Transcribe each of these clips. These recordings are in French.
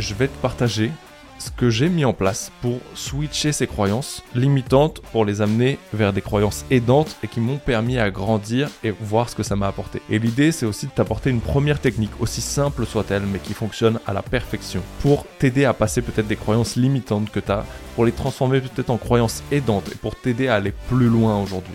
je vais te partager ce que j'ai mis en place pour switcher ces croyances limitantes pour les amener vers des croyances aidantes et qui m'ont permis à grandir et voir ce que ça m'a apporté. Et l'idée, c'est aussi de t'apporter une première technique, aussi simple soit-elle, mais qui fonctionne à la perfection, pour t'aider à passer peut-être des croyances limitantes que tu as, pour les transformer peut-être en croyances aidantes et pour t'aider à aller plus loin aujourd'hui.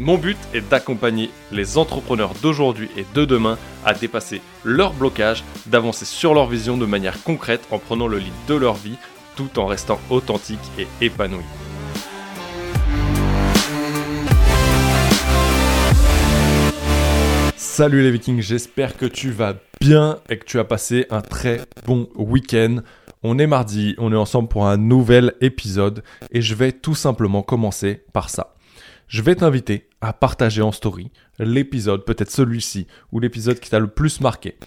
Mon but est d'accompagner les entrepreneurs d'aujourd'hui et de demain à dépasser leurs blocages, d'avancer sur leur vision de manière concrète en prenant le lead de leur vie tout en restant authentique et épanoui. Salut les vikings, j'espère que tu vas bien et que tu as passé un très bon week-end. On est mardi, on est ensemble pour un nouvel épisode et je vais tout simplement commencer par ça je vais t'inviter à partager en story l'épisode, peut-être celui-ci, ou l'épisode qui t'a le plus marqué.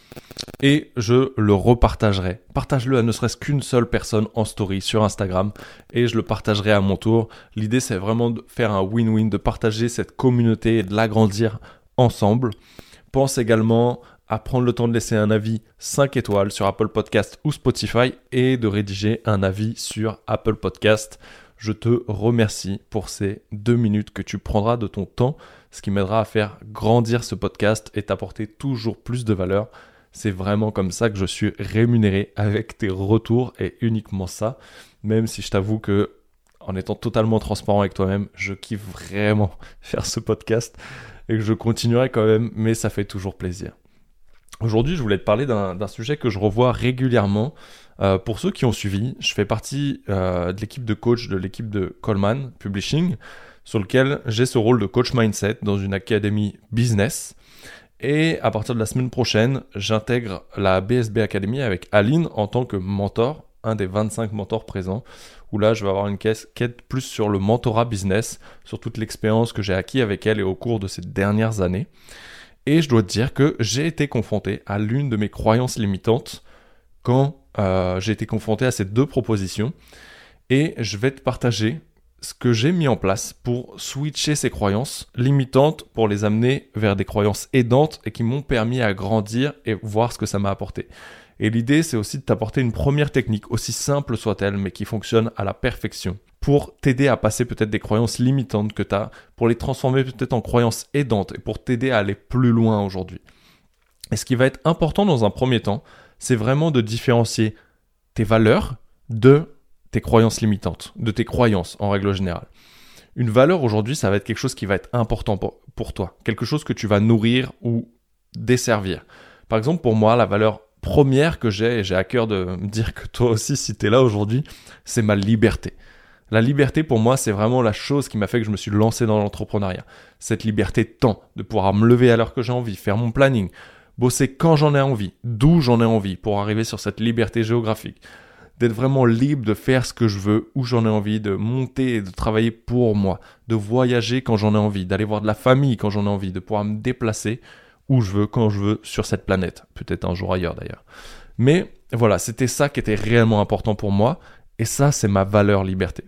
Et je le repartagerai. Partage-le à ne serait-ce qu'une seule personne en story sur Instagram et je le partagerai à mon tour. L'idée, c'est vraiment de faire un win-win, de partager cette communauté et de l'agrandir ensemble. Pense également à prendre le temps de laisser un avis 5 étoiles sur Apple Podcast ou Spotify et de rédiger un avis sur Apple Podcast je te remercie pour ces deux minutes que tu prendras de ton temps, ce qui m'aidera à faire grandir ce podcast et t'apporter toujours plus de valeur. C'est vraiment comme ça que je suis rémunéré avec tes retours et uniquement ça, même si je t'avoue que en étant totalement transparent avec toi-même, je kiffe vraiment faire ce podcast et que je continuerai quand même, mais ça fait toujours plaisir. Aujourd'hui, je voulais te parler d'un sujet que je revois régulièrement euh, pour ceux qui ont suivi, je fais partie euh, de l'équipe de coach de l'équipe de Coleman Publishing, sur lequel j'ai ce rôle de coach mindset dans une académie business. Et à partir de la semaine prochaine, j'intègre la BSB Academy avec Aline en tant que mentor, un des 25 mentors présents, où là je vais avoir une quête plus sur le mentorat business, sur toute l'expérience que j'ai acquis avec elle et au cours de ces dernières années. Et je dois te dire que j'ai été confronté à l'une de mes croyances limitantes quand euh, j'ai été confronté à ces deux propositions et je vais te partager ce que j'ai mis en place pour switcher ces croyances limitantes pour les amener vers des croyances aidantes et qui m'ont permis à grandir et voir ce que ça m'a apporté. Et l'idée, c'est aussi de t'apporter une première technique, aussi simple soit-elle, mais qui fonctionne à la perfection, pour t'aider à passer peut-être des croyances limitantes que tu as, pour les transformer peut-être en croyances aidantes et pour t'aider à aller plus loin aujourd'hui. Et ce qui va être important dans un premier temps, c'est vraiment de différencier tes valeurs de tes croyances limitantes, de tes croyances en règle générale. Une valeur aujourd'hui, ça va être quelque chose qui va être important pour, toi, quelque chose que tu vas nourrir ou desservir. Par exemple, pour moi, la valeur première que j'ai, et j'ai à cœur de me dire que toi aussi, si tu es là aujourd'hui, c'est ma liberté. La liberté, pour moi, c'est vraiment la chose qui m'a fait que je me suis lancé dans l'entrepreneuriat. Cette liberté de temps, de pouvoir me lever à l'heure que j'ai envie, faire mon planning, bosser quand j'en ai envie, d'où j'en ai envie, pour arriver sur cette liberté géographique, d'être vraiment libre de faire ce que je veux, où j'en ai envie, de monter et de travailler pour moi, de voyager quand j'en ai envie, d'aller voir de la famille quand j'en ai envie, de pouvoir me déplacer où je veux, quand je veux, sur cette planète, peut-être un jour ailleurs d'ailleurs. Mais voilà, c'était ça qui était réellement important pour moi, et ça c'est ma valeur liberté.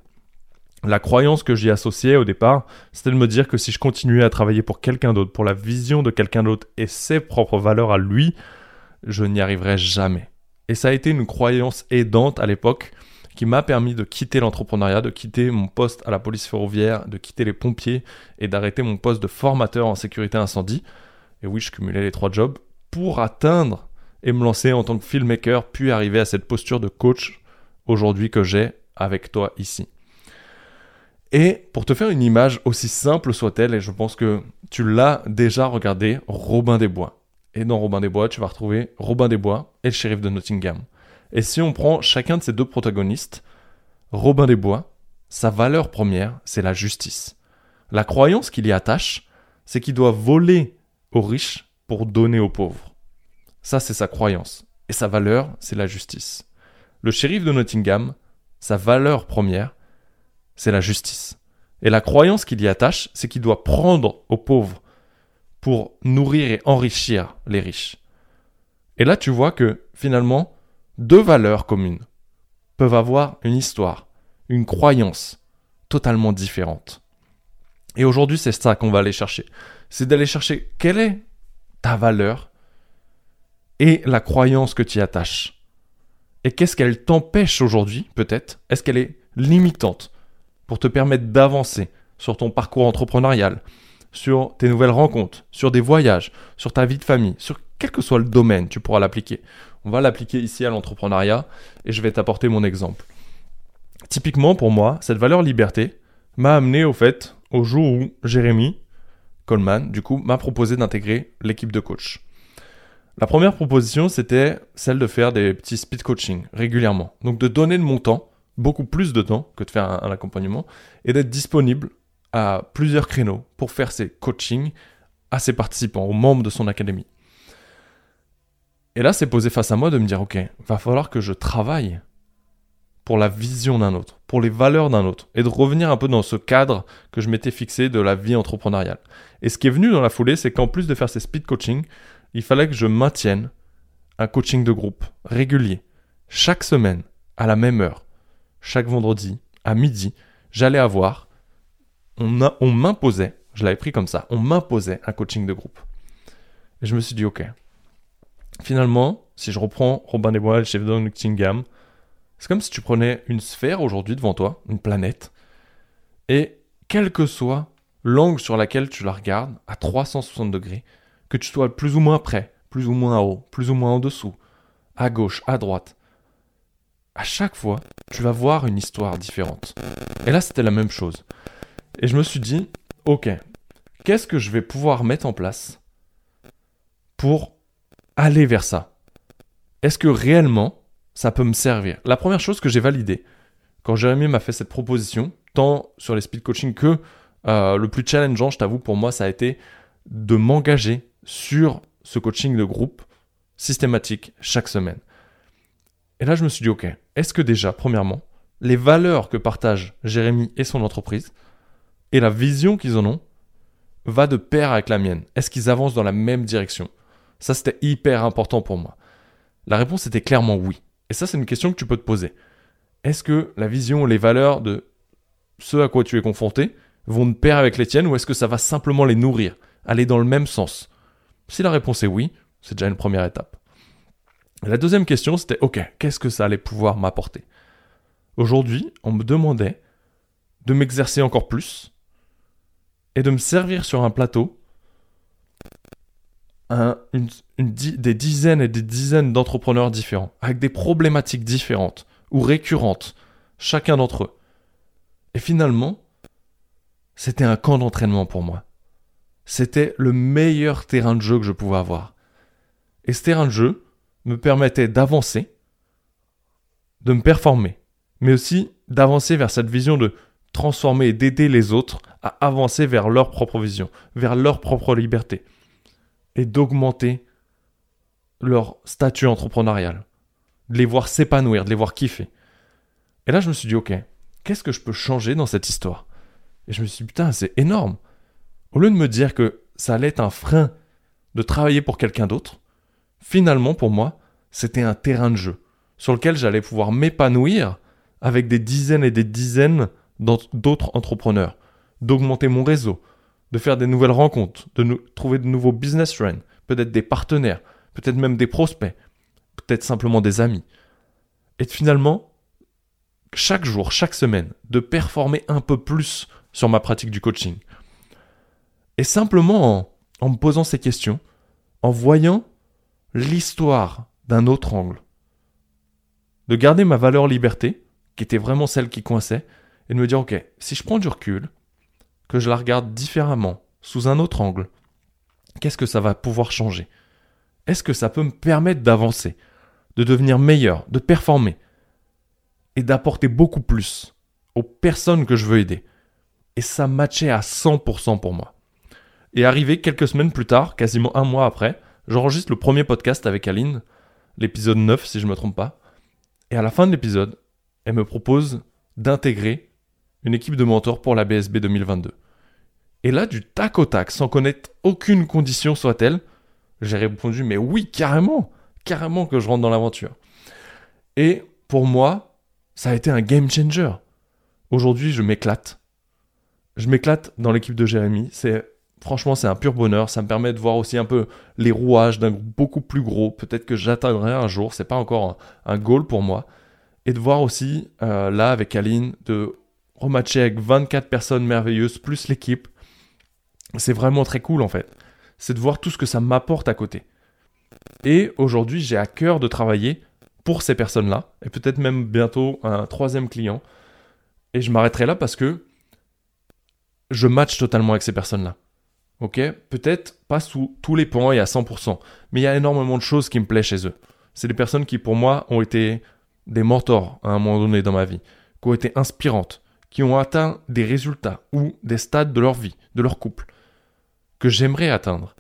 La croyance que j'y associais au départ, c'était de me dire que si je continuais à travailler pour quelqu'un d'autre, pour la vision de quelqu'un d'autre et ses propres valeurs à lui, je n'y arriverais jamais. Et ça a été une croyance aidante à l'époque qui m'a permis de quitter l'entrepreneuriat, de quitter mon poste à la police ferroviaire, de quitter les pompiers et d'arrêter mon poste de formateur en sécurité incendie. Et oui, je cumulais les trois jobs pour atteindre et me lancer en tant que filmmaker, puis arriver à cette posture de coach aujourd'hui que j'ai avec toi ici. Et pour te faire une image aussi simple soit-elle, et je pense que tu l'as déjà regardé, Robin des Bois. Et dans Robin des Bois, tu vas retrouver Robin des Bois et le shérif de Nottingham. Et si on prend chacun de ces deux protagonistes, Robin des Bois, sa valeur première, c'est la justice. La croyance qu'il y attache, c'est qu'il doit voler aux riches pour donner aux pauvres. Ça, c'est sa croyance. Et sa valeur, c'est la justice. Le shérif de Nottingham, sa valeur première, c'est la justice. Et la croyance qu'il y attache, c'est qu'il doit prendre aux pauvres pour nourrir et enrichir les riches. Et là, tu vois que finalement, deux valeurs communes peuvent avoir une histoire, une croyance totalement différente. Et aujourd'hui, c'est ça qu'on va aller chercher. C'est d'aller chercher quelle est ta valeur et la croyance que tu y attaches. Et qu'est-ce qu'elle t'empêche aujourd'hui, peut-être? Est-ce qu'elle est limitante? Pour te permettre d'avancer sur ton parcours entrepreneurial, sur tes nouvelles rencontres, sur des voyages, sur ta vie de famille, sur quel que soit le domaine, tu pourras l'appliquer. On va l'appliquer ici à l'entrepreneuriat et je vais t'apporter mon exemple. Typiquement pour moi, cette valeur liberté m'a amené au fait au jour où Jérémy Coleman, du coup, m'a proposé d'intégrer l'équipe de coach. La première proposition, c'était celle de faire des petits speed coaching régulièrement. Donc de donner de mon temps, beaucoup plus de temps que de faire un, accompagnement, et d'être disponible à plusieurs créneaux pour faire ses coachings à ses participants, aux membres de son académie. Et là, c'est posé face à moi de me dire, ok, va falloir que je travaille pour la vision d'un autre, pour les valeurs d'un autre, et de revenir un peu dans ce cadre que je m'étais fixé de la vie entrepreneuriale. Et ce qui est venu dans la foulée, c'est qu'en plus de faire ces speed coaching, il fallait que je maintienne un coaching de groupe régulier, chaque semaine, à la même heure, chaque vendredi, à midi, j'allais avoir, on, m'imposait, je l'avais pris comme ça, on m'imposait un coaching de groupe. Et je me suis dit, ok, finalement, si je reprends Robin des Bois, le chef de Nottingham, c'est comme si tu prenais une sphère aujourd'hui devant toi, une planète, et quel que soit l'angle sur laquelle tu la regardes, à 360 degrés, que tu sois plus ou moins près, plus ou moins haut, plus ou moins en dessous, à gauche, à droite, à chaque fois, tu vas voir une histoire différente. Et là, c'était la même chose. Et je me suis dit, ok, qu'est-ce que je vais pouvoir mettre en place pour aller vers ça? Est-ce que réellement, ça peut me servir? La première chose que j'ai validée quand Jérémy m'a fait cette proposition, tant sur les speed coaching que euh, le plus challengeant, je t'avoue, pour moi, ça a été de m'engager sur ce coaching de groupe systématique chaque semaine. Et là, je me suis dit, ok, est-ce que déjà, premièrement, les valeurs que partagent Jérémy et son entreprise et la vision qu'ils en ont va de pair avec la mienne? Est-ce qu'ils avancent dans la même direction? Ça, c'était hyper important pour moi. La réponse était clairement oui. Et ça, c'est une question que tu peux te poser. Est-ce que la vision, les valeurs de ce à quoi tu es confronté vont de pair avec les tiennes ou est-ce que ça va simplement les nourrir, aller dans le même sens? Si la réponse est oui, c'est déjà une première étape. La deuxième question, c'était OK, qu'est-ce que ça allait pouvoir m'apporter? Aujourd'hui, on me demandait de m'exercer encore plus et de me servir sur un plateau des dizaines et des dizaines d'entrepreneurs différents, avec des problématiques différentes ou récurrentes, chacun d'entre eux. Et finalement, c'était un camp d'entraînement pour moi. C'était le meilleur terrain de jeu que je pouvais avoir. Et ce terrain de jeu me permettait d'avancer, de me performer, mais aussi d'avancer vers cette vision de transformer et d'aider les autres à avancer vers leur propre vision, vers leur propre liberté et d'augmenter leur statut entrepreneurial, de les voir s'épanouir, de les voir kiffer. Et là, je me suis dit, ok, qu'est-ce que je peux changer dans cette histoire? Et je me suis dit, putain, c'est énorme. Au lieu de me dire que ça allait être un frein de travailler pour quelqu'un d'autre, finalement, pour moi, c'était un terrain de jeu sur lequel j'allais pouvoir m'épanouir avec des dizaines et des dizaines d'autres entrepreneurs, d'augmenter mon réseau, de faire des nouvelles rencontres, de trouver de nouveaux business friends, peut-être des partenaires, peut-être même des prospects, peut-être simplement des amis. Et finalement, chaque jour, chaque semaine, de performer un peu plus sur ma pratique du coaching. Et simplement en, en me posant ces questions, en voyant l'histoire d'un autre angle. De garder ma valeur liberté, qui était vraiment celle qui coinçait, et de me dire, ok, si je prends du recul, que je la regarde différemment, sous un autre angle, qu'est-ce que ça va pouvoir changer? Est-ce que ça peut me permettre d'avancer, de devenir meilleur, de performer et d'apporter beaucoup plus aux personnes que je veux aider? Et ça matchait à 100% pour moi. Et arrivé quelques semaines plus tard, quasiment un mois après, j'enregistre le premier podcast avec Aline, l'épisode 9 si je ne me trompe pas. Et à la fin de l'épisode, elle me propose d'intégrer une équipe de mentors pour la BSB 2022. Et là, du tac au tac, sans connaître aucune condition soit-elle, j'ai répondu mais oui, carrément, carrément que je rentre dans l'aventure. Et pour moi, ça a été un game changer. Aujourd'hui, je m'éclate. Je m'éclate dans l'équipe de Jérémy. C'est franchement, c'est un pur bonheur. Ça me permet de voir aussi un peu les rouages d'un groupe beaucoup plus gros. Peut-être que j'atteindrai un jour. C'est pas encore un, goal pour moi. Et de voir aussi euh, là avec Aline de rematcher avec 24 personnes merveilleuses plus l'équipe. C'est vraiment très cool en fait. C'est de voir tout ce que ça m'apporte à côté. Et aujourd'hui, j'ai à cœur de travailler pour ces personnes-là, et peut-être même bientôt un troisième client. Et je m'arrêterai là parce que je match totalement avec ces personnes-là. Ok? Peut-être pas sous tous les points et à 100%, mais il y a énormément de choses qui me plaisent chez eux. C'est des personnes qui, pour moi, ont été des mentors à un moment donné dans ma vie, qui ont été inspirantes, qui ont atteint des résultats ou des stades de leur vie, de leur couple, que j'aimerais atteindre.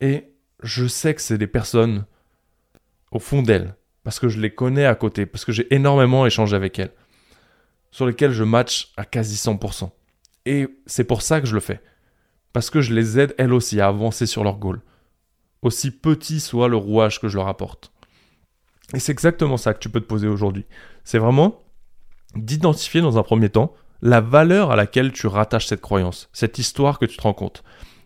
Et je sais que c'est des personnes au fond d'elles, parce que je les connais à côté, parce que j'ai énormément échangé avec elles, sur lesquelles je match à quasi 100%. Et c'est pour ça que je le fais. Parce que je les aide elles aussi à avancer sur leur goal. Aussi petit soit le rouage que je leur apporte. Et c'est exactement ça que tu peux te poser aujourd'hui. C'est vraiment d'identifier dans un premier temps la valeur à laquelle tu rattaches cette croyance, cette histoire que tu te rends compte,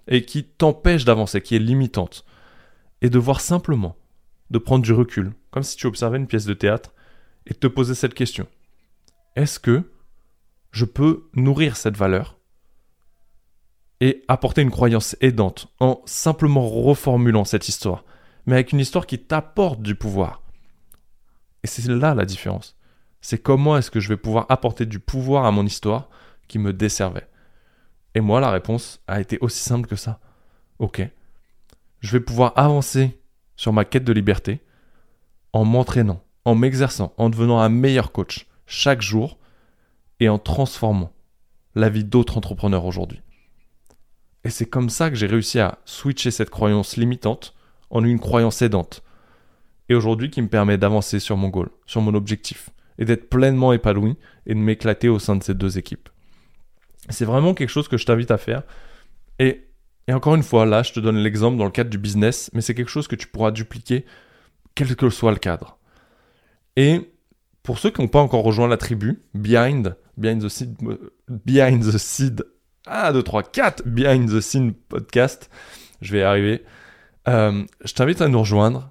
et qui t'empêche d'avancer, qui est limitante. Et de voir simplement, de prendre du recul, comme si tu observais une pièce de théâtre, et de te poser cette question. Est-ce que je peux nourrir cette valeur et apporter une croyance aidante en simplement reformulant cette histoire, mais avec une histoire qui t'apporte du pouvoir. Et c'est là la différence. C'est comment est-ce que je vais pouvoir apporter du pouvoir à mon histoire qui me desservait. Et moi, la réponse a été aussi simple que ça. Ok. Je vais pouvoir avancer sur ma quête de liberté en m'entraînant, en m'exerçant, en devenant un meilleur coach chaque jour et en transformant la vie d'autres entrepreneurs aujourd'hui. Et c'est comme ça que j'ai réussi à switcher cette croyance limitante en une croyance aidante. Et aujourd'hui qui me permet d'avancer sur mon goal, sur mon objectif, et d'être pleinement épanoui et de m'éclater au sein de ces deux équipes. C'est vraiment quelque chose que je t'invite à faire. Et, encore une fois, là, je te donne l'exemple dans le cadre du business, mais c'est quelque chose que tu pourras dupliquer quel que soit le cadre. Et pour ceux qui n'ont pas encore rejoint la tribu, Behind, Behind the Seed, Behind the Seed, 1, 2, 3, 4, Behind the Scene podcast, je vais y arriver. Euh, je t'invite à nous rejoindre.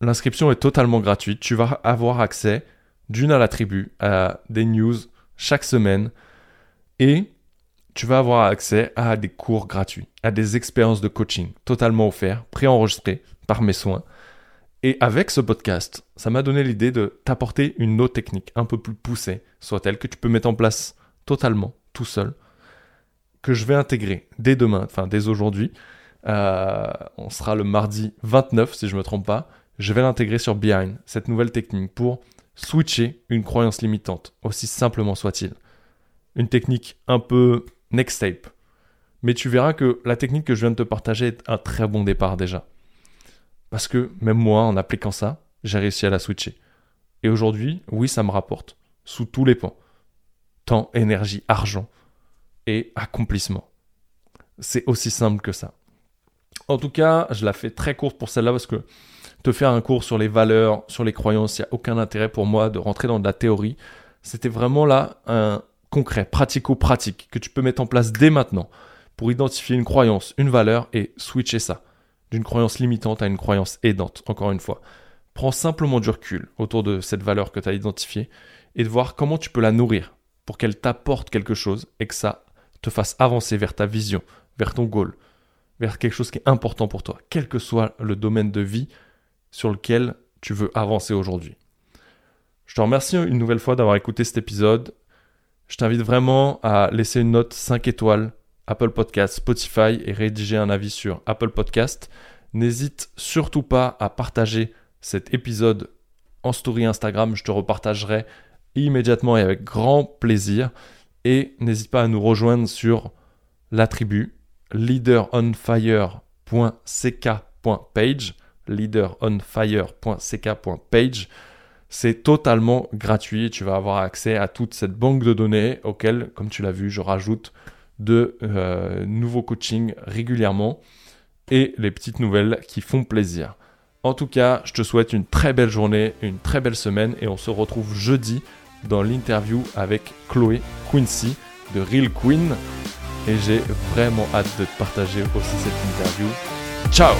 L'inscription est totalement gratuite. Tu vas avoir accès d'une à la tribu, à des news chaque semaine, et tu vas avoir accès à des cours gratuits, à des expériences de coaching totalement offertes, préenregistrées par mes soins. Et avec ce podcast, ça m'a donné l'idée de t'apporter une autre technique un peu plus poussée, soit-elle que tu peux mettre en place totalement, tout seul, que je vais intégrer dès demain, enfin dès aujourd'hui. Euh, on sera le mardi 29 si je ne me trompe pas. Je vais l'intégrer sur Behind, cette nouvelle technique pour switcher une croyance limitante, aussi simplement soit-il. Une technique un peu next tape. Mais tu verras que la technique que je viens de te partager est un très bon départ déjà. Parce que même moi, en appliquant ça, j'ai réussi à la switcher. Et aujourd'hui, oui, ça me rapporte, sous tous les pans. Temps, énergie, argent et accomplissement. C'est aussi simple que ça. En tout cas, je la fais très courte pour celle-là parce que te faire un cours sur les valeurs, sur les croyances, il n'y a aucun intérêt pour moi de rentrer dans de la théorie. C'était vraiment là un concret, pratico-pratique, que tu peux mettre en place dès maintenant pour identifier une croyance, une valeur et switcher ça d'une croyance limitante à une croyance aidante, encore une fois. Prends simplement du recul autour de cette valeur que tu as identifiée et de voir comment tu peux la nourrir pour qu'elle t'apporte quelque chose et que ça te fasse avancer vers ta vision, vers ton goal, vers quelque chose qui est important pour toi, quel que soit le domaine de vie sur lequel tu veux avancer aujourd'hui. Je te remercie une nouvelle fois d'avoir écouté cet épisode. Je t'invite vraiment à laisser une note 5 étoiles Apple Podcast, Spotify et rédiger un avis sur Apple Podcast. N'hésite surtout pas à partager cet épisode en story Instagram. Je te repartagerai immédiatement et avec grand plaisir. Et n'hésite pas à nous rejoindre sur la tribu leaderonfire.ck.page C'est totalement gratuit. Tu vas avoir accès à toute cette banque de données auxquelles, comme tu l'as vu, je rajoute de euh, nouveaux coachings régulièrement et les petites nouvelles qui font plaisir. En tout cas, je te souhaite une très belle journée, une très belle semaine et on se retrouve jeudi dans l'interview avec Chloé Quincy de Real Queen. Et j'ai vraiment hâte de te partager aussi cette interview. Ciao